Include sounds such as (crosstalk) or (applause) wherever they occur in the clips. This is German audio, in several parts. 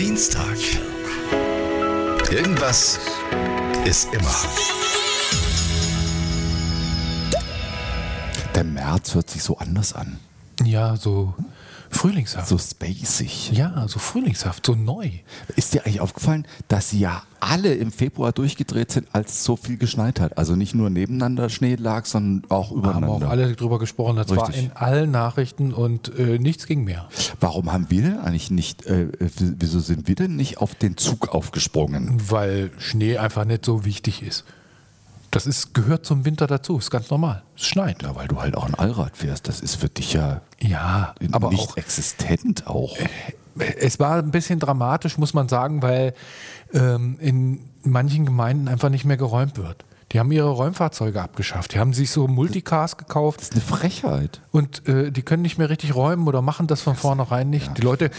Dienstag. Irgendwas ist immer. Der März hört sich so anders an. Ja, so frühlingshaft. So spacig. ja, so frühlingshaft, so neu. Ist dir eigentlich aufgefallen, dass ja alle im Februar durchgedreht sind, als so viel geschneit hat? Also nicht nur nebeneinander Schnee lag, sondern auch Haben übereinander. auch alle drüber gesprochen. Das war Richtig. in allen Nachrichten und äh, nichts ging mehr. Warum haben wir denn eigentlich nicht, äh, wieso sind wir denn nicht auf den Zug aufgesprungen? Weil Schnee einfach nicht so wichtig ist. Das ist, gehört zum Winter dazu, ist ganz normal. Es schneit. Ja, weil du halt auch ein Allrad fährst. Das ist für dich ja Ja, aber nicht auch, existent auch. es war ein bisschen dramatisch, muss man sagen, weil ähm, in manchen Gemeinden einfach nicht mehr geräumt wird. Die haben ihre Räumfahrzeuge abgeschafft. Die haben sich so Multicars gekauft Das ist eine Frechheit. und äh, die können nicht mehr richtig räumen oder machen das von vornherein nicht. Die Leute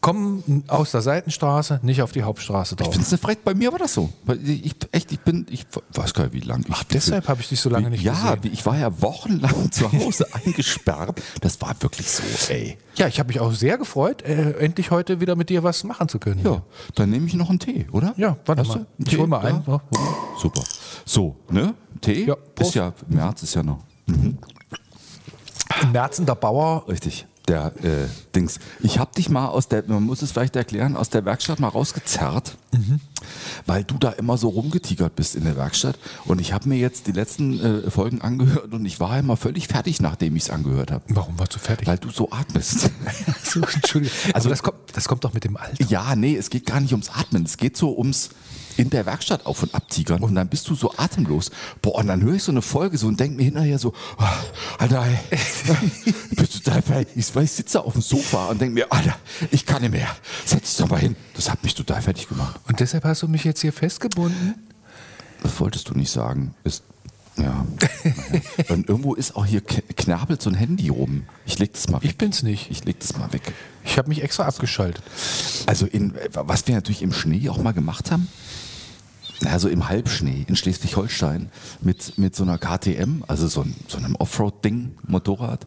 kommen aus der Seitenstraße nicht auf die Hauptstraße Ich drauf. finde es eine Frechheit. Bei mir war das so. Ich, echt, ich bin, ich weiß gar nicht, wie lange. Ach, deshalb habe ich dich so lange nicht ja, gesehen. wie- ich war ja wochenlang zu (laughs) Hause eingesperrt. Das war wirklich so, ey. Ja, ich habe mich auch sehr gefreut, äh, endlich heute wieder mit dir was machen zu können. Ja, dann nehme ich noch einen Tee, oder? Ja, warte mal. Ich Tee? hol mal einen. Ja. Super. So, ne? Tee? Ja, Prost. ist ja, März ist ja noch. Merzen der Bauer. Richtig. Der äh, Dings. Ich habe dich mal aus der, man muss es vielleicht erklären, aus der Werkstatt mal rausgezerrt, weil du da immer so rumgetigert bist in der Werkstatt. Und ich habe mir jetzt die letzten äh, Folgen angehört und ich war immer völlig fertig, nachdem ich es angehört habe. Warum warst du fertig? Weil du so atmest. (laughs) So, Entschuldigung. Also das kommt, das kommt doch mit dem Alter. ja, nee, es geht gar nicht ums Atmen. Es geht so ums in der Werkstatt auf- und abtigern und dann bist du so atemlos. Boah, und dann höre ich so eine Folge so und denke mir hinterher so, oh, Alter, (laughs) bist du total fertig? Ich, ich sitze auf dem Sofa und denke mir, Alter, ich kann nicht mehr. Setz dich doch mal hin. Das hat mich total fertig gemacht. Und deshalb hast du mich jetzt hier festgebunden? Das wolltest du nicht sagen. Ist, ja. (laughs) und irgendwo ist auch hier k- knabbelt so ein Handy rum. Ich leg das mal weg. Ich bin's nicht. Ich leg das mal weg. Ich habe mich extra abgeschaltet. Also in, was wir natürlich im Schnee auch mal gemacht haben, also im Halbschnee in Schleswig-Holstein mit, mit so einer KTM, also so, so einem Offroad-Ding, Motorrad,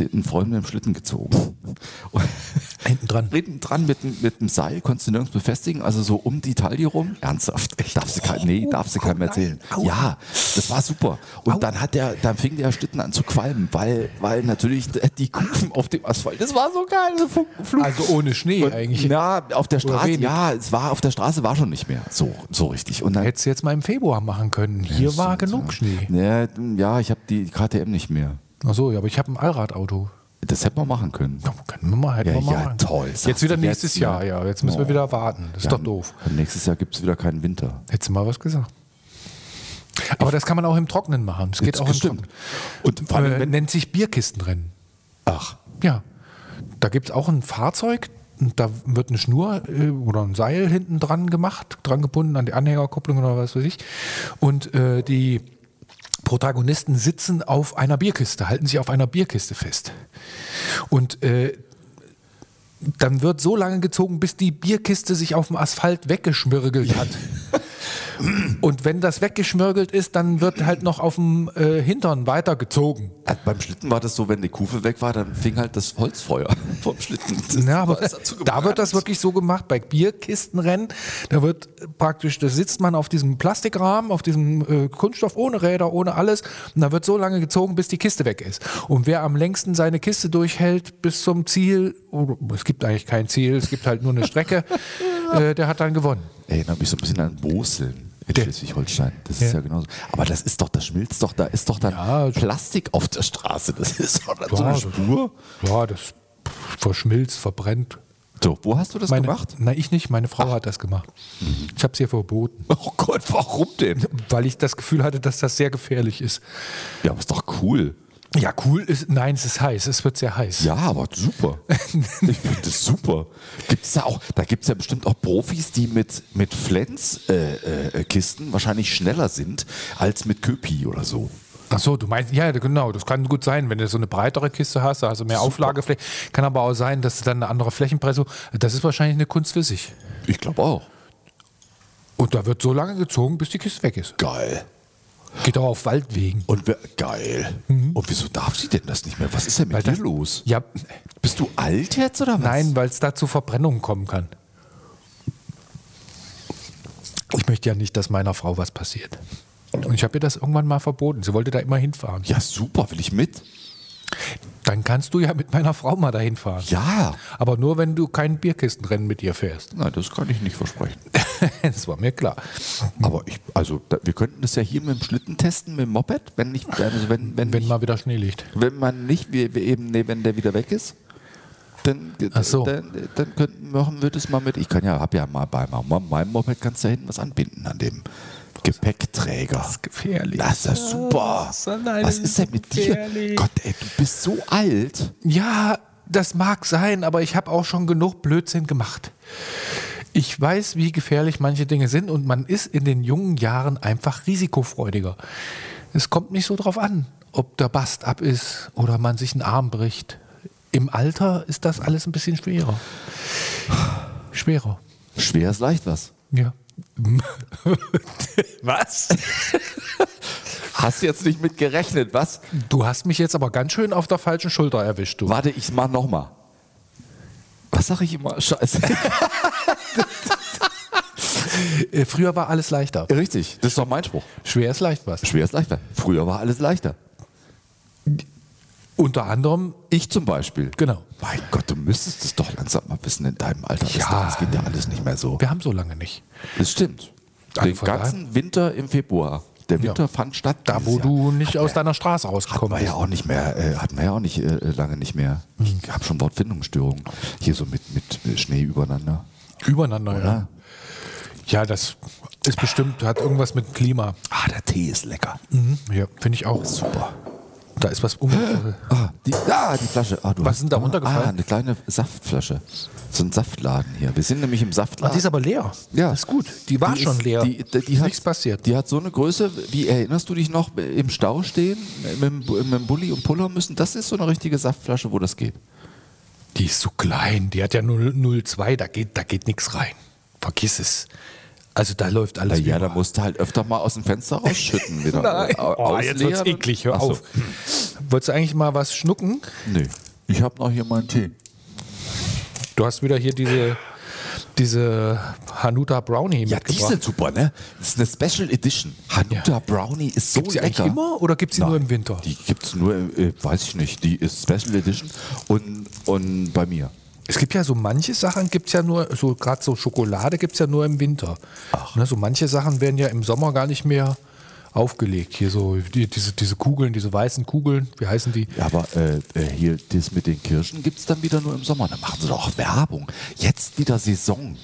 einen Freund mit dem Schlitten gezogen. Und (laughs) Hinten dran. Hinten dran mit, dem- mit dem Seil, konntest du nirgends befestigen, also so um die Taille rum. Ernsthaft. Ich darf sie kein, nee, darf sie keinem erzählen. Ja, das war super. Und dann hat der, dann fing der Schlitten an zu qualmen, weil, weil natürlich die Kufen auf dem Asphalt, das war so geil. so Also ohne Schnee und, eigentlich. Ja, auf der Straße, ja, es war auf der Straße war schon nicht mehr so, so richtig. Und dann, Hättest du jetzt mal im Februar machen können. Hier war genug Schnee. ja, ja, ich habe die KTM nicht mehr. Ach so, ja, aber ich habe ein Allradauto. Das hätten wir machen können. Ja, können wir mal, hätten Ja, wir mal ja, machen. toll. Jetzt wieder nächstes jetzt, Jahr, ja. Jetzt müssen wir Oh. wieder warten. Das ist Ja, doch doof. Nächstes Jahr gibt es wieder keinen Winter. Hättest du mal was gesagt. Aber das kann man auch im Trocknen machen. Das geht auch im. Trocknen. Und vor allem, Äh, nennt sich Bierkistenrennen. Ach, Ja. Da gibt es auch ein Fahrzeug, und da wird eine Schnur äh, oder ein Seil hinten dran gemacht, dran gebunden an die Anhängerkupplung oder was weiß ich. Und äh, die Protagonisten sitzen auf einer Bierkiste, halten sich auf einer Bierkiste fest. Und äh, dann wird so lange gezogen, bis die Bierkiste sich auf dem Asphalt weggeschmirgelt hat. (laughs) Und wenn das weggeschmirgelt ist, dann wird halt noch auf dem äh, Hintern weitergezogen. äh, beim Schlitten war das so, wenn die Kufe weg war, dann fing halt das Holzfeuer (laughs) vom Schlitten. Das Ja, aber da wird das wirklich so gemacht, bei Bierkistenrennen, da wird praktisch, da sitzt man auf diesem Plastikrahmen, auf diesem äh, Kunststoff ohne Räder, ohne alles und da wird so lange gezogen, bis die Kiste weg ist. Und wer am längsten seine Kiste durchhält bis zum Ziel, oder, es gibt eigentlich kein Ziel, es gibt halt nur eine Strecke, (laughs) äh, der hat dann gewonnen. Ey, da habe ich so ein bisschen an Boseln Schleswig-Holstein. Das ist Ja. ja genauso. Aber das ist doch, das schmilzt doch, da ist doch dann Ja, Plastik auf der Straße. Das ist doch dann so Ja, eine das- Spur. Ja, das verschmilzt, verbrennt. So, wo hast du das Meine, gemacht? Na, ich nicht, meine Frau hat das gemacht. Ich habe es ihr verboten, (laughs) Oh Gott, warum denn? weil ich das Gefühl hatte, dass das sehr gefährlich ist. Ja, aber ist doch cool. Ja, cool ist, nein, es ist heiß, es wird sehr heiß. Ja, aber super. (laughs) ich finde das super. Gibt's da auch, da gibt es ja bestimmt auch Profis, die mit, mit Flens-Kisten äh, äh, wahrscheinlich schneller sind als mit Köpi oder so. Ach so, du meinst, ja, genau, das kann gut sein, wenn du so eine breitere Kiste hast, also mehr Auflagefläche. Kann aber auch sein, dass du dann eine andere Flächenpressung, das ist wahrscheinlich eine Kunst für sich. Ich glaube auch. Und da wird so lange gezogen, bis die Kiste weg ist. Geil. Geht auch auf Waldwegen. Und wer, geil. Mhm. Und wieso darf sie denn das nicht mehr? Was ist denn mit weil dir das, los? Ja. Bist du alt jetzt oder was? Nein, weil es da zu Verbrennungen kommen kann. Ich möchte ja nicht, dass meiner Frau was passiert. Und ich habe ihr das irgendwann mal verboten. Sie wollte da immer hinfahren. Ja, super, will ich mit? Dann kannst du ja mit meiner Frau mal dahin fahren. Ja. Aber nur, wenn du kein Bierkistenrennen mit ihr fährst. Nein, das kann ich nicht versprechen. (laughs) das war mir klar. Aber ich, also da, wir könnten das ja hier mit dem Schlitten testen, mit dem Moped, wenn nicht, also wenn, wenn, Wenn nicht, mal wieder Schnee liegt. wenn man nicht, wir, wir eben, nee, wenn der wieder weg ist, dann, so. dann, dann könnten, machen wir das mal mit. Ich kann ja, hab ja mal bei meinem Moped kannst du da hinten was anbinden an dem Gepäckträger. Das ist gefährlich. Das ist ja super. Das ist- was ist denn mit dir? Gott, ey, du bist so alt. Ja, das mag sein, aber ich habe auch schon genug Blödsinn gemacht. Ich weiß, wie gefährlich manche Dinge sind und man ist in den jungen Jahren einfach risikofreudiger. Es kommt nicht so drauf an, ob der Bast ab ist oder man sich einen Arm bricht. Im Alter ist das alles ein bisschen schwerer. Schwerer. Schwer ist leicht was. Ja. (laughs) Was? Hast du jetzt nicht mit gerechnet, was? Du hast mich jetzt aber ganz schön auf der falschen Schulter erwischt, du. Warte, ich mach nochmal. Was sag ich immer? Scheiße. Äh, Früher war alles leichter. Richtig, das ist doch mein Spruch. Schwer ist leicht was. Schwer ist leichter. Früher war alles leichter. Unter anderem, Ich zum Beispiel. genau. Mein Gott, du müsstest es doch langsam mal wissen in deinem Alter. Ja. Das geht ja alles nicht mehr so. Wir haben so lange nicht. Das stimmt. Also Den von daher- ganzen Winter im Februar. Der Winter fand statt. Da, wo Jahr. du nicht Hat aus deiner Straße rausgekommen wir ja bist. auch nicht mehr, äh, hatten wir ja auch nicht äh, lange nicht mehr. Ich habe schon Wortfindungsstörungen. Hier so mit, mit Schnee übereinander. Übereinander, ja. Ja. Ja, das ist bestimmt, hat irgendwas mit Klima. Ah, der Tee ist lecker. Ja, finde ich auch. Super. Da ist was um. Ah, die, ah, die Flasche. Ah, Was ist denn da runtergefallen? Ah, eine kleine Saftflasche. So ein Saftladen hier. Wir sind nämlich im Ah, Saftladen. die ist aber leer. Ja. ist gut. Die war Die schon ist- leer. Die, die, die ist hat, nichts passiert. Die hat so eine Größe, wie erinnerst du dich noch, im Stau stehen, mit, dem- mit dem Bulli und Puller müssen? Das ist so eine richtige Saftflasche, wo das geht. Die ist so klein. Die hat ja 0,02. Da geht, da geht nichts rein. Vergiss es. Also da läuft alles ja, über. da musst du halt öfter mal aus dem Fenster rausschütten. (laughs) Wieder. Nein. Oh, jetzt wird's eklig. Hör so. auf. Wolltest du eigentlich mal was schnucken? Nee. Ich habe noch hier meinen Tee. Du hast wieder hier diese, diese Hanuta Brownie Ja, die mitgebracht. sind super, ne? Das ist eine Special Edition. Hanuta Brownie ist so Gibt's die lecker. eigentlich immer oder gibt's die nur im Winter? Die gibt es nur, äh, weiß ich nicht. Die ist Special Edition und, und bei mir. Es gibt ja so manche Sachen, gibt es ja nur, so gerade so Schokolade gibt es ja nur im Winter. Ne, so manche Sachen werden ja im Sommer gar nicht mehr aufgelegt. Hier so die, diese, diese Kugeln, diese weißen Kugeln, wie heißen die? Ja, aber äh, äh, hier, das mit den Kirschen gibt es dann wieder nur im Sommer. Dann machen sie doch Werbung. Jetzt wieder Saison.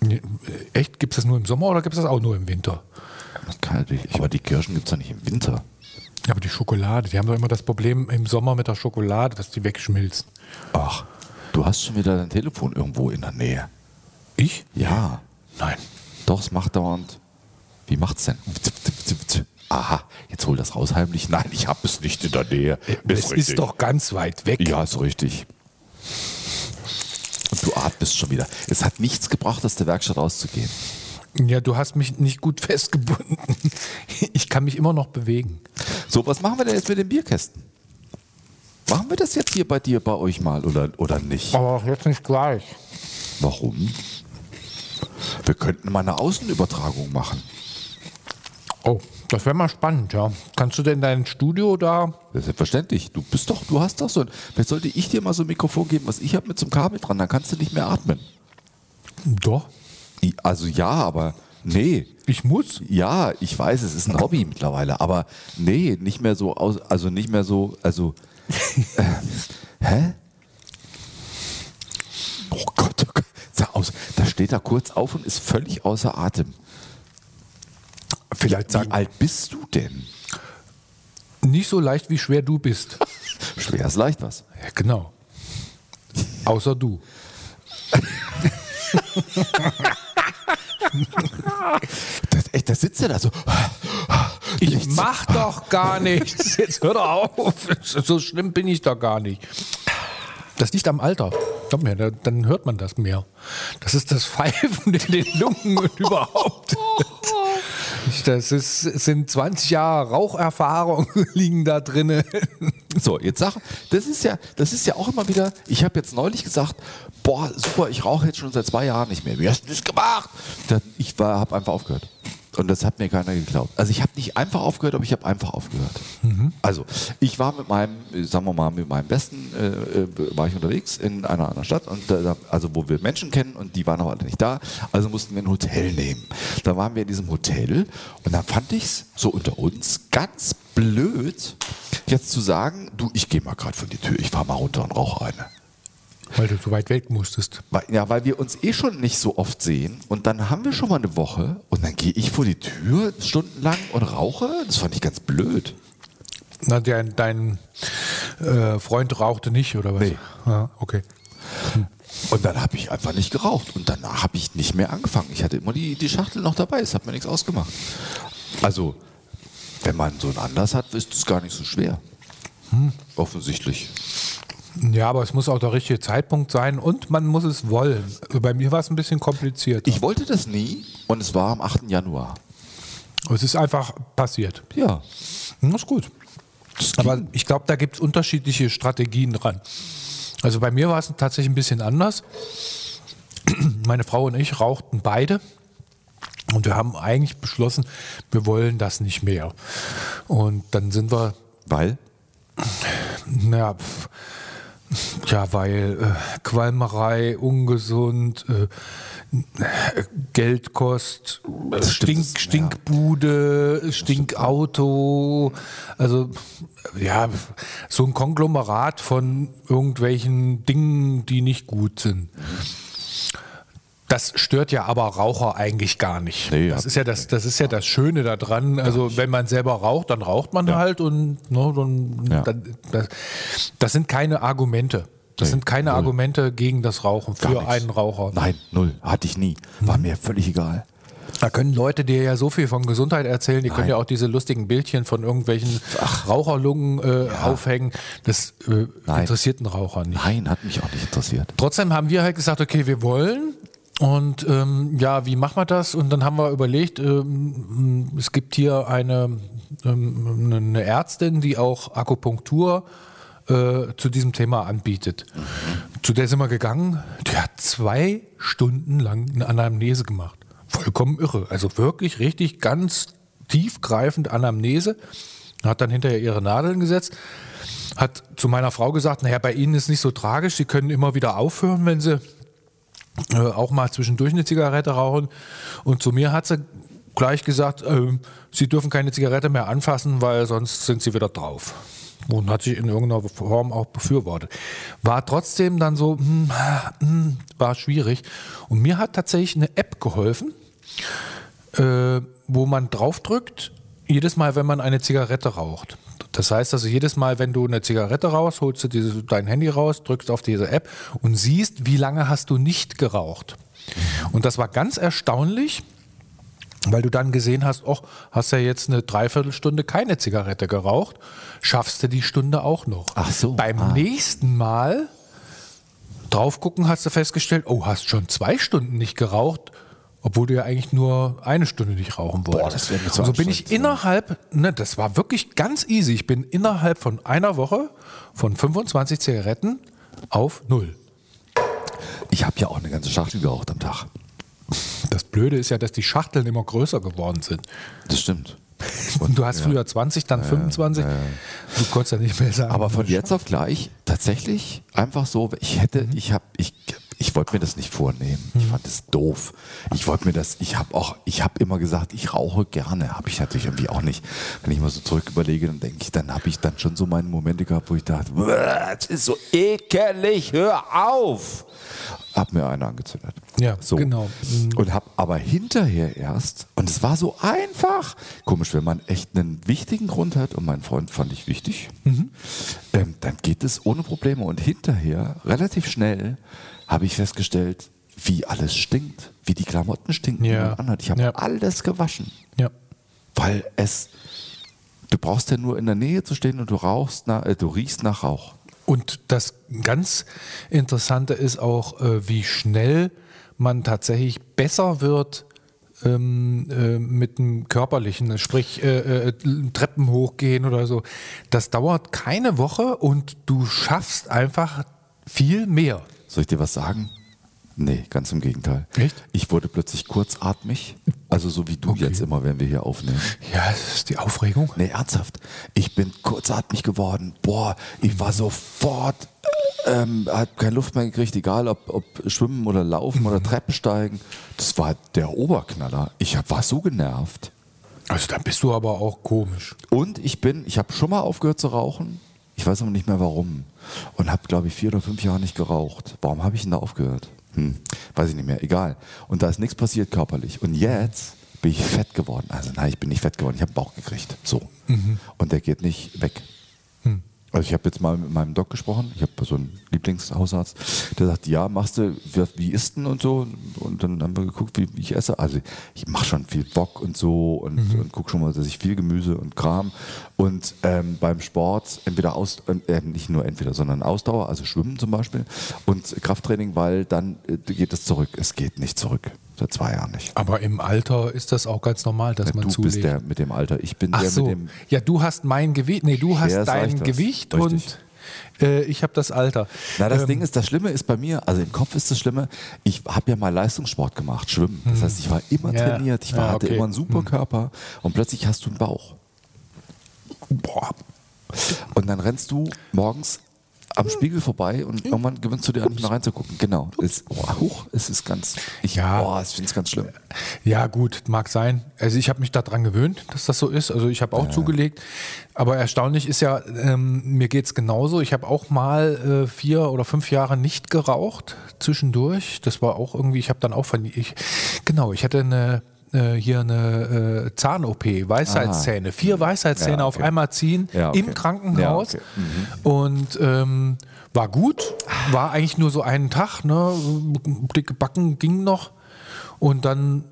Nee, äh, Echt? Gibt es das nur im Sommer oder gibt es das auch nur im Winter? Das kann natürlich, aber die Kirschen gibt es doch nicht im Winter. Aber die Schokolade, die haben doch immer das Problem im Sommer mit der Schokolade, dass die wegschmilzt. Ach, du hast schon wieder dein Telefon irgendwo in der Nähe. Ich? Ja, Nein. doch, es macht dauernd. Wie macht's denn? Aha, jetzt hol das raus heimlich. Nein, ich habe es nicht in der Nähe. es ist doch ganz weit weg. Ja, ist richtig. Und du atmest schon wieder. Es hat nichts gebracht, aus der Werkstatt rauszugehen. Ja, du hast mich nicht gut (laughs) festgebunden. Ich kann mich immer noch bewegen. So, was machen wir denn jetzt mit den Bierkästen? Machen wir das jetzt hier bei dir, bei euch mal oder, oder nicht? Aber jetzt nicht gleich. Warum? Wir könnten mal eine Außenübertragung machen. Oh, das wäre mal spannend, ja. Kannst du denn dein Studio da? Selbstverständlich. Du bist doch, du hast doch so ein. Vielleicht sollte ich dir mal so ein Mikrofon geben, was ich habe mit so einem Kabel dran, dann kannst du nicht mehr atmen. Doch. Also ja, aber nee. Ich muss. Ja, ich weiß, es ist ein Hobby mittlerweile, aber nee, nicht mehr so aus, also nicht mehr so, also äh, (laughs) hä? Oh Gott, oh Gott. Da steht er kurz auf und ist völlig außer Atem. Vielleicht Wie sagen, alt bist du denn? nicht so leicht, wie schwer du bist. (laughs) Schwer ist leicht was. Ja, genau. Außer du. (laughs) Das, echt, da sitzt er da so. Ich mach doch gar nichts. (laughs) Jetzt hör doch auf. So schlimm bin ich doch gar nicht. Das liegt am Alter. Glaub mir, da- dann hört man das mehr. Das ist das (laughs) Pfeifen in den Lungen und überhaupt. (laughs) Das ist, sind 20 Jahre Raucherfahrung liegen da drinne. So, jetzt sag, das ist ja, das ist ja auch immer wieder, ich habe jetzt neulich gesagt, boah, super, ich rauche jetzt schon seit zwei Jahren nicht mehr. Wie hast du das gemacht? Dann, ich war, habe einfach aufgehört. Und das hat mir keiner geglaubt. Also ich habe nicht einfach aufgehört, aber ich habe einfach aufgehört. Also ich war mit meinem, sagen wir mal, mit meinem Besten, äh, äh, war ich unterwegs in einer anderen Stadt, und da, also wo wir Menschen kennen und die waren aber alle nicht da. Also mussten wir ein Hotel nehmen. Da waren wir in diesem Hotel und dann fand ich es so unter uns ganz blöd, jetzt zu sagen, du, ich gehe mal gerade vor die Tür, ich fahr mal runter und rauche eine. Weil du so weit weg musstest. Weil, ja, weil wir uns eh schon nicht so oft sehen und dann haben wir schon mal eine Woche und dann gehe ich vor die Tür stundenlang und rauche. Das fand ich ganz blöd. Na, dein, dein äh, Freund rauchte nicht, oder was? Nee. Ja, okay. Und dann habe ich einfach nicht geraucht und danach habe ich nicht mehr angefangen. Ich hatte immer die, die Schachtel noch dabei, es hat mir nichts ausgemacht. Also, wenn man so einen Anlass hat, ist es gar nicht so schwer. Offensichtlich. Ja, aber es muss auch der richtige Zeitpunkt sein und man muss es wollen. Bei mir war es ein bisschen kompliziert. Ich wollte das nie und es war am 8. Januar. es ist einfach passiert. Ja. Das ist gut. Aber ich glaube, da gibt es unterschiedliche Strategien dran. Also bei mir war es tatsächlich ein bisschen anders. (clears throat) Meine Frau und ich rauchten beide. Und wir haben eigentlich beschlossen, wir wollen das nicht mehr. Und dann sind wir, Weil? naja, ja, weil äh, Qualmerei, ungesund, äh, Geld kostet, äh, Stink, ja. Stinkbude, Stinkauto, also ja, so ein Konglomerat von irgendwelchen Dingen, die nicht gut sind. Das stört ja aber Raucher eigentlich gar nicht. Nee, das, ja. ist ja das, das ist ja das Schöne daran. Also wenn man selber raucht, dann raucht man halt und ne, dann, Ja. dann, das, das sind keine Argumente. Das Nee, sind keine null. Argumente gegen das Rauchen für einen Raucher. Nein, null. Hatte ich nie. War mir völlig egal. Da können Leute dir ja so viel von Gesundheit erzählen, die können Nein. ja auch diese lustigen Bildchen von irgendwelchen Raucherlungen äh, aufhängen. Das äh, interessiert einen Raucher nicht. Nein, hat mich auch nicht interessiert. Trotzdem haben wir halt gesagt, okay, wir wollen. Und ähm, ja, wie machen wir das? Und dann haben wir überlegt, ähm, es gibt hier eine, ähm, eine Ärztin, die auch Akupunktur äh, zu diesem Thema anbietet. Zu der sind wir gegangen. Die hat zwei Stunden lang eine Anamnese gemacht. Vollkommen irre. Also wirklich richtig ganz tiefgreifend Anamnese. Hat dann hinterher ihre Nadeln gesetzt. Hat zu meiner Frau gesagt, naja, bei Ihnen ist nicht so tragisch. Sie können immer wieder aufhören, wenn Sie äh, auch mal zwischendurch eine Zigarette rauchen. Und zu mir hat sie gleich gesagt, ähm, sie dürfen keine Zigarette mehr anfassen, weil sonst sind sie wieder drauf. Und hat sich in irgendeiner Form auch befürwortet. War trotzdem dann so, hm, hm, war schwierig. Und mir hat tatsächlich eine App geholfen, äh, wo man draufdrückt, jedes Mal, wenn man eine Zigarette raucht. Das heißt also, jedes Mal, wenn du eine Zigarette raus, holst du diese, dein Handy raus, drückst auf diese App und siehst, wie lange hast du nicht geraucht. Und das war ganz erstaunlich, weil du dann gesehen hast, oh, hast ja jetzt eine Dreiviertelstunde keine Zigarette geraucht, schaffst du die Stunde auch noch. Ach so, Beim ah. nächsten Mal drauf gucken, hast du festgestellt, oh, hast schon zwei Stunden nicht geraucht, obwohl du ja eigentlich nur eine Stunde nicht rauchen wolltest. das wäre mir zu also bin ich innerhalb, ne, das war wirklich ganz easy. Ich bin innerhalb von einer Woche von 25 Zigaretten auf null. Ich habe ja auch eine ganze Schachtel geraucht am Tag. Das Blöde ist ja, dass die Schachteln immer größer geworden sind. Das stimmt. Und du hast früher 20, dann 25. Du konntest ja nicht mehr sagen. Aber von jetzt auf gleich tatsächlich einfach so, ich hätte, ich habe, ich, ich wollte mir das nicht vornehmen. Ich fand das doof. Ich wollte mir das, ich habe auch, ich habe immer gesagt, ich rauche gerne. Habe ich natürlich irgendwie auch nicht. Wenn ich mal so zurück überlege, dann denke ich, dann habe ich dann schon so meine Momente gehabt, wo ich dachte, "Bäh, das ist so ekelig, hör auf. Hab mir eine angezündet. Ja, genau. Und habe aber hinterher erst, und es war so einfach, komisch, wenn man echt einen wichtigen Grund hat, und mein Freund fand ich wichtig, ähm, dann geht es ohne Probleme. Und hinterher, relativ schnell, habe ich festgestellt, wie alles stinkt, wie die Klamotten stinken, die Ja. man anhat. Ich habe Ja. alles gewaschen, ja. weil es, du brauchst ja nur in der Nähe zu stehen und du rauchst, nach, äh, du riechst nach Rauch. Und das ganz Interessante ist auch, äh, wie schnell man tatsächlich besser wird ähm, äh, mit dem Körperlichen, sprich äh, äh, Treppen hochgehen oder so. Das dauert keine Woche und du schaffst einfach viel mehr. Soll ich dir was sagen? Nee, ganz im Gegenteil. Echt? Ich wurde plötzlich kurzatmig, also so wie du jetzt immer, wenn wir hier aufnehmen. Ja, das ist die Aufregung. Nee, ernsthaft. Ich bin kurzatmig geworden. Boah, ich war sofort, ähm, hat keine Luft mehr gekriegt, egal ob, ob Schwimmen oder Laufen oder Treppen steigen. Das war der Oberknaller. Ich hab, war so genervt. Also dann bist du aber auch komisch. Und ich bin, ich habe schon mal aufgehört zu rauchen. Ich weiß aber nicht mehr warum. Und habe, glaube ich, vier oder fünf Jahre nicht geraucht. Warum habe ich denn da aufgehört? Hm, weiß ich nicht mehr. Egal. Und da ist nichts passiert körperlich. Und jetzt bin ich fett geworden. Also nein, ich bin nicht fett geworden. Ich habe einen Bauch gekriegt. So. Und der geht nicht weg. Also ich habe jetzt mal mit meinem Doc gesprochen, ich habe so einen Lieblingshausarzt, der sagt, ja, machst du, wie- isst denn und so? Und dann haben wir geguckt, wie, wie ich esse. Also ich mache schon viel Bock und so und, und gucke schon mal, dass ich viel Gemüse und Kram. Und ähm, beim Sport entweder aus, äh, nicht nur entweder, sondern Ausdauer, also Schwimmen zum Beispiel und Krafttraining, weil dann äh, geht es zurück. Es geht nicht zurück. Seit zwei Jahren nicht. Aber im Alter ist das auch ganz normal, dass man du zulegt. bist der mit dem Alter. Ich bin Ach der so. mit dem Ja, du hast mein Gewicht. Nee, du hast Ja, dein. Gewicht Richtig. und äh, ich habe das Alter. Na, das Ähm, Ding ist, das Schlimme ist bei mir, also im Kopf ist das Schlimme, ich habe ja mal Leistungssport gemacht, Schwimmen. Das heißt, ich war immer Hm. Ja. trainiert, ich war, Ja, hatte okay. Hm. immer einen super Körper und plötzlich hast du einen Bauch. Boah. Und dann rennst du morgens am Spiegel vorbei und irgendwann gewinnst du dir an, nicht mehr reinzugucken. Genau. Es, oh, huch, es ist ganz, ich, Ja. boah, ich finde es ganz schlimm. Ja, gut, mag sein. Also ich habe mich daran gewöhnt, dass das so ist. Also ich habe auch zugelegt. Aber erstaunlich ist ja, ähm, mir geht es genauso. Ich habe auch mal äh, vier oder fünf Jahre nicht geraucht zwischendurch. Das war auch irgendwie, ich habe dann auch von, ich, genau, ich hatte eine äh, hier eine äh, Zahn-OP, Weisheitszähne, vier Weisheitszähne Ja, auf okay. einmal ziehen Ja, okay. im Krankenhaus. Ja, okay. Mhm. Und ähm, war gut, war eigentlich nur so einen Tag, ne? dicke Backen ging noch. Und dann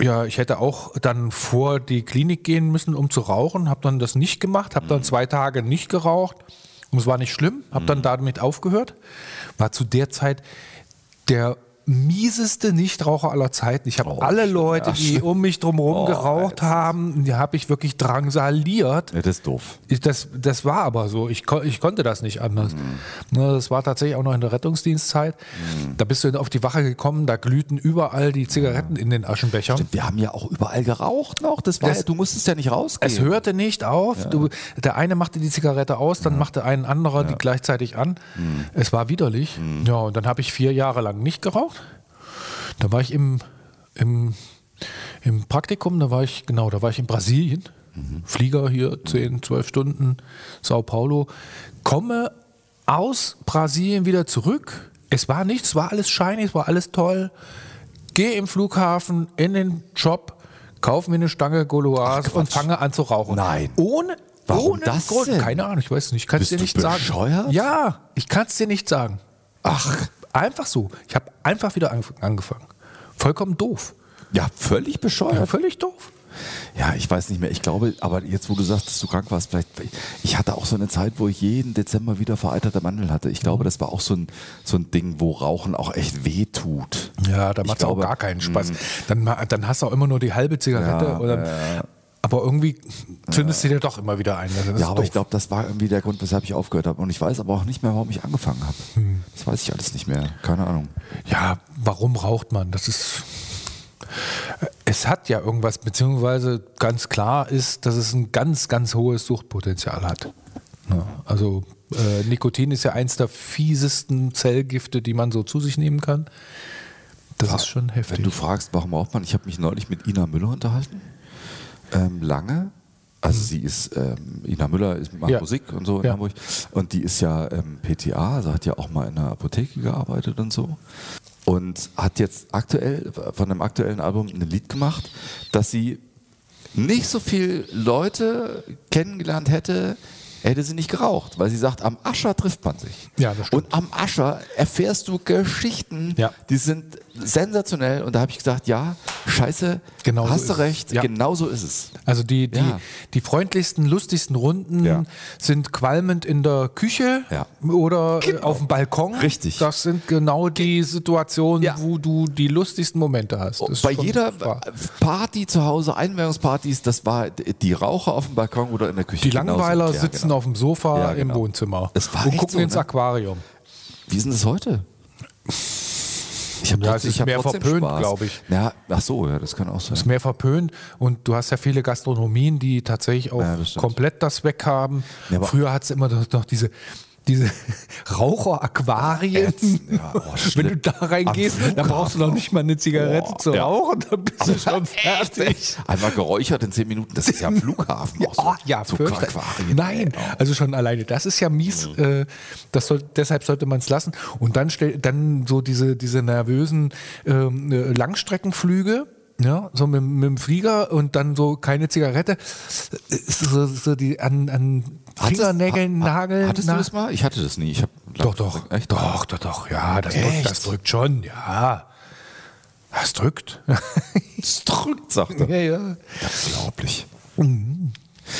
ja, ich hätte auch dann vor die Klinik gehen müssen, um zu rauchen, habe dann das nicht gemacht, habe dann zwei Tage nicht geraucht und es war nicht schlimm, habe dann damit aufgehört. War zu der Zeit der mieseste Nichtraucher aller Zeiten. Ich habe alle Leute, die um mich drumherum geraucht haben, die habe ich wirklich drangsaliert. Ja, das ist doof. Ich, das, das war aber so. Ich, ich konnte das nicht anders. Ne, das war tatsächlich auch noch in der Rettungsdienstzeit. Da bist du auf die Wache gekommen, da glühten überall die Zigaretten in den Aschenbechern. Wir haben ja auch überall geraucht noch. Das war Das- ja, du musstest ja nicht rausgehen. Es hörte nicht auf. Du, der eine machte die Zigarette aus, dann machte ein anderer die gleichzeitig an. Es war widerlich. Ja, und dann habe ich vier Jahre lang nicht geraucht. Da war ich im, im, im Praktikum, da war ich, genau, da war ich in Brasilien. Flieger hier, 10, 12 Stunden, Sao Paulo. Komme aus Brasilien wieder zurück. Es war nichts, es war alles shiny, es war alles toll. Gehe im Flughafen in den Job, kaufe mir eine Stange Goloas und fange an zu rauchen. Nein. Ohne, Warum ohne das Grund. denn? Keine Ahnung, ich weiß es nicht. Ich kann es dir nicht sagen. bescheuert? Ja, ich kann es dir nicht sagen. Ach, Einfach so. Ich habe einfach wieder angef- angefangen. Vollkommen doof. ja, völlig Ja, bescheuert. völlig doof. Ja, ich weiß nicht mehr. Ich glaube, aber jetzt, wo du sagst, dass du krank warst, vielleicht, ich hatte auch so eine Zeit, wo ich jeden Dezember wieder vereiterte Mandeln hatte. Ich glaube, das war auch so ein, so ein Ding, wo Rauchen auch echt weh tut. Ja, da macht es auch gar keinen Spaß. Dann, ma- dann hast du auch immer nur die halbe Zigarette. Ja, oder, Aber irgendwie zündest du dir doch immer wieder ein. Ja, aber doof. ich glaube, das war irgendwie der Grund, weshalb ich aufgehört habe. Und ich weiß aber auch nicht mehr, warum ich angefangen habe. Hm. Das weiß ich alles nicht mehr. Keine Ahnung. Ja, warum raucht man? Das ist. Es hat ja irgendwas, beziehungsweise ganz klar ist, dass es ein ganz, ganz hohes Suchtpotenzial hat. Ja, also äh, Nikotin ist ja eins der fiesesten Zellgifte, die man so zu sich nehmen kann. Das ist schon heftig. Wenn du fragst, warum raucht man, ich habe mich neulich mit Ina Müller unterhalten. Ähm, lange. Also sie ist, ähm, Ina Müller ist, macht Ja. Musik und so in Ja. Hamburg. Und die ist ja ähm, PTA, also hat ja auch mal in einer Apotheke gearbeitet und so. Und hat jetzt aktuell, von einem aktuellen Album ein Lied gemacht, dass sie nicht so viel Leute kennengelernt hätte, hätte sie nicht geraucht. Weil sie sagt, am Ascher trifft man sich. Ja, das stimmt. Und am Ascher erfährst du Geschichten, Ja. die sind sensationell. Und da habe ich gesagt, ja, Scheiße, Genau so hast ist du recht, Ja. genau so ist es. Also die, die, Ja. die freundlichsten, lustigsten Runden Ja. sind qualmend in der Küche oder äh, auf dem Balkon. Richtig. Das sind genau die Situationen, wo du die lustigsten Momente hast. Ist Bei jeder wahr. Party zu Hause, Einweihungspartys, das war die Raucher auf dem Balkon oder in der Küche. Die. Langweiler sitzen genau. auf dem Sofa im genau. Wohnzimmer und gucken so, ins ne? Aquarium. Wie ist denn das heute? Ich hab Ja, trotzdem- es ist mehr verpönt, Spaß. glaub ich. Ja, ach so, ja, das kann auch sein. ist mehr verpönt und du hast ja viele Gastronomien, die tatsächlich auch Ja, das komplett das weghaben. Ja, Früher hat es immer noch diese, diese (laughs) Raucheraquarien. Ja, oh, Wenn du da reingehst, dann brauchst du noch nicht mal eine Zigarette Boah, zu ja. rauchen, dann bist du schon fertig. Einmal geräuchert in zehn Minuten, das ist ja Flughafen. auch so. Oh, ja, so. Aquarien. Nein, also schon alleine, das ist ja mies. Mhm. Äh, das soll, deshalb sollte man es lassen. Und dann, stell, dann so diese, diese nervösen ähm, äh, Langstreckenflüge. Ja, so mit, mit dem Flieger und dann so keine Zigarette. Äh, So, so die an, an Ha- Nagel. Hattest du das mal? Ich hatte das nie. Ich hab, Doch, doch. Echt? Doch, doch, doch. Ja, das drückt, das drückt schon. Ja. Das drückt. (laughs) Es drückt, sagt er. ja, ja. Unglaublich.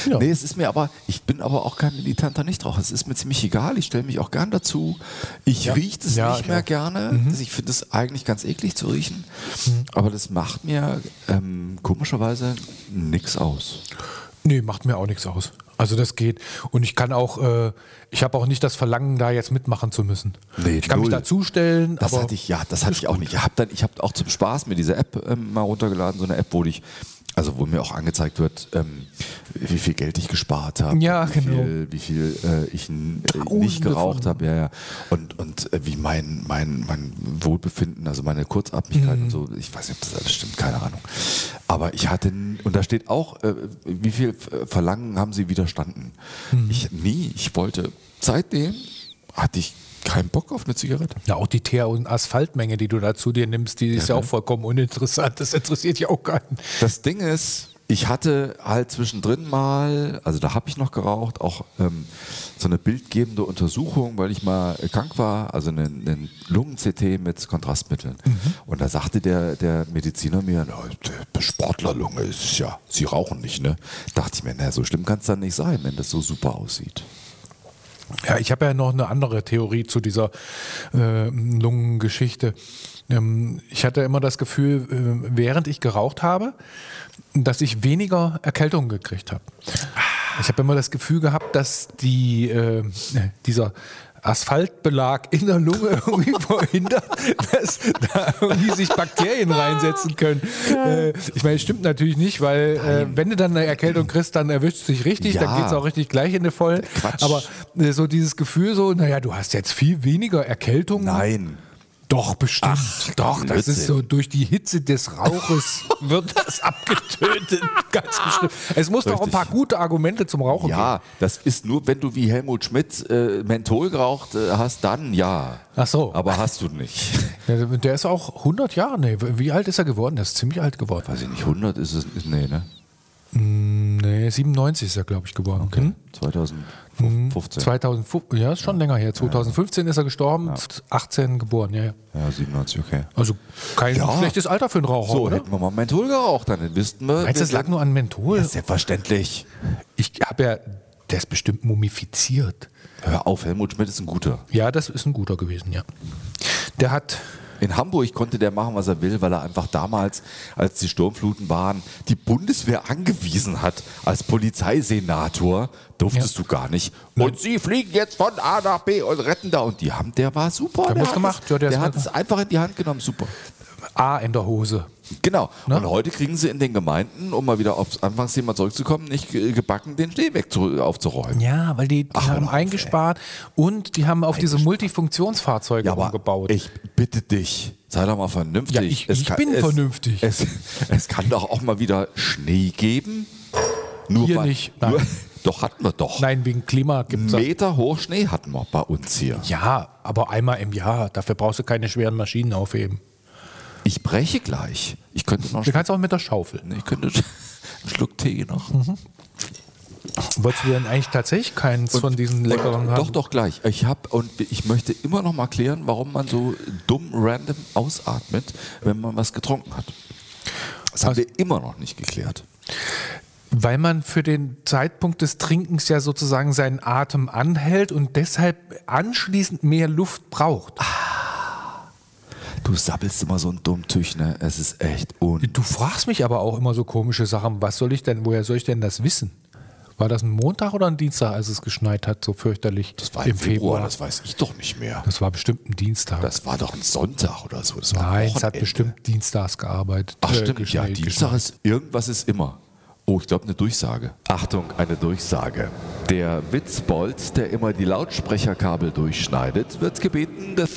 Ja. Nee, es ist mir aber, ich bin aber auch kein militanter Nichtraucher. Es ist mir ziemlich egal. Ich stelle mich auch gern dazu. Ich Ja. rieche es Ja, nicht ich mehr auch. Mhm. gerne. Also ich finde es eigentlich ganz eklig zu riechen. Aber das macht mir ähm, komischerweise nichts aus. Nee, macht mir auch nichts aus. Also das geht. Und ich kann auch, äh, ich habe auch nicht das Verlangen, da jetzt mitmachen zu müssen. Nee, ich kann mich null. dazustellen. Das hatte ich, ja, das hatte ich auch nicht. Ich habe dann, ich habe auch zum Spaß mir diese App ähm, mal runtergeladen, so eine App, wo ich, also wo mir auch angezeigt wird, ähm, wie viel Geld ich gespart habe, Ja, wie genau. viel, wie viel äh, ich äh, nicht geraucht habe, ja, ja. Und, und äh, wie mein, mein, mein Wohlbefinden, also meine Kurzatmigkeit Mhm. und so, ich weiß nicht, ob das alles stimmt, keine Ahnung. Aber ich hatte, und da steht auch, äh, wie viel äh, Verlangen haben sie widerstanden? Mhm. Ich nie, ich wollte, seitdem hatte ich keinen Bock auf eine Zigarette. Ja, auch die Teer- und Asphaltmenge, die du da zu dir nimmst, die ist ja, auch vollkommen uninteressant. Das interessiert ja auch keinen. Das Ding ist, ich hatte halt zwischendrin mal, also da habe ich noch geraucht, auch ähm, so eine bildgebende Untersuchung, weil ich mal krank war, also einen, einen Lungen-CT mit Kontrastmitteln. Und da sagte der, der Mediziner mir, Sportlerlunge ist es ja, sie rauchen nicht, ne? Dachte ich mir, na, so schlimm kann es dann nicht sein, wenn das so super aussieht. Ja, ich habe ja noch eine andere Theorie zu dieser äh, Lungengeschichte. Ähm, ich hatte immer das Gefühl, äh, während ich geraucht habe, dass ich weniger Erkältung gekriegt habe. Ich habe immer das Gefühl gehabt, dass die, äh, dieser Asphaltbelag in der Lunge (laughs) irgendwie verhindert, dass da irgendwie sich Bakterien reinsetzen können. Äh, ich meine, es stimmt natürlich nicht, weil äh, wenn du dann eine Erkältung kriegst, dann erwischt es dich richtig, dann Ja. geht es auch richtig gleich in die Voll. Quatsch. Aber äh, so dieses Gefühl so, naja, du hast jetzt viel weniger Erkältung. Nein. Doch, bestimmt. Doch, das Blödsinn. ist so durch die Hitze des Rauches (laughs) wird das abgetötet. (laughs) Ganz bestimmt. Es muss doch ein Richtig. paar gute Argumente zum Rauchen Ja, das ist nur, wenn du wie Helmut Schmidt äh, Menthol geraucht äh, hast, dann ja. Ach so. Aber hast du nicht. geben. (laughs) Ja, der ist auch 100 Jahre. Nee, wie alt ist er geworden? Der ist ziemlich alt geworden. Weiß ich nicht, 100 ist es, nee, ne? Nee, 97 ist er, glaube ich, geworden. Hm? 2015. 2015, ja, ist schon länger her. 2015 ist er gestorben, 18 geboren. Ja, ja. Ja, 97, okay. Also kein Ja. schlechtes Alter für einen Raucher, So, oder? hätten wir mal Menthol geraucht, dann wüssten wir. Meinst du, das lag nur an Menthol? Ja, selbstverständlich. Ich habe ja, der ist bestimmt mumifiziert. Hör auf, Helmut Schmidt ist ein guter. Ja, das ist ein guter gewesen, ja. Der hat, In Hamburg konnte der machen, was er will, weil er einfach damals, als die Sturmfluten waren, die Bundeswehr angewiesen hat. Als Polizeisenator durftest du gar nicht. Und sie fliegen jetzt von A nach B und retten da. Und die haben, der war super. der das hat gemacht. Es, Ja, der der hat es einfach in die Hand genommen. Super. A in der Hose. Genau. Ne? Und heute kriegen sie in den Gemeinden, um mal wieder aufs Anfangsthema zurückzukommen, nicht ge- gebacken, den Stehweg zu, aufzuräumen. Ja, weil die, die Ach, haben auf, eingespart und die haben auf diese Multifunktionsfahrzeuge Ja, umgebaut. ich bitte dich, sei doch mal vernünftig. Ja, ich- ich bin vernünftig. Es, (laughs) es kann doch auch mal wieder Schnee geben. Nur Hier weil- nicht, nein. Nur, (laughs) doch hatten wir doch. Nein, wegen Klima gibt es Meter hoch Schnee hatten wir bei uns hier. Ja, aber einmal im Jahr. Dafür brauchst du keine schweren Maschinen aufheben. Ich breche gleich. Ich könnte noch Du kannst auch mit der Schaufel. Nee, ich könnte einen Schluck Tee noch. Wolltest du denn eigentlich tatsächlich keins von diesen leckeren haben? Doch, doch, gleich. Ich habe und ich möchte immer noch mal klären, warum man so dumm random ausatmet, wenn man was getrunken hat. Das haben wir immer noch nicht geklärt. Weil man für den Zeitpunkt des Trinkens ja sozusagen seinen Atem anhält und deshalb anschließend mehr Luft braucht. Du sabbelst immer so ein Dummtüch, ne? Es ist echt un. Du fragst mich aber auch immer so komische Sachen. Was soll ich denn, woher soll ich denn das wissen? War das ein Montag oder ein Dienstag, als es geschneit hat, so fürchterlich? Das war im, Februar, das weiß ich doch nicht mehr. Das war bestimmt ein Dienstag. Das war doch ein Sonntag oder so. Das war Nein, es hat bestimmt dienstags gearbeitet. Ach äh, stimmt, ja, geschneit, Dienstag geschneit. ist, irgendwas ist immer. Oh, ich glaube eine Durchsage. Achtung, eine Durchsage. Der Witzbold, der immer die Lautsprecherkabel durchschneidet, wird gebeten, das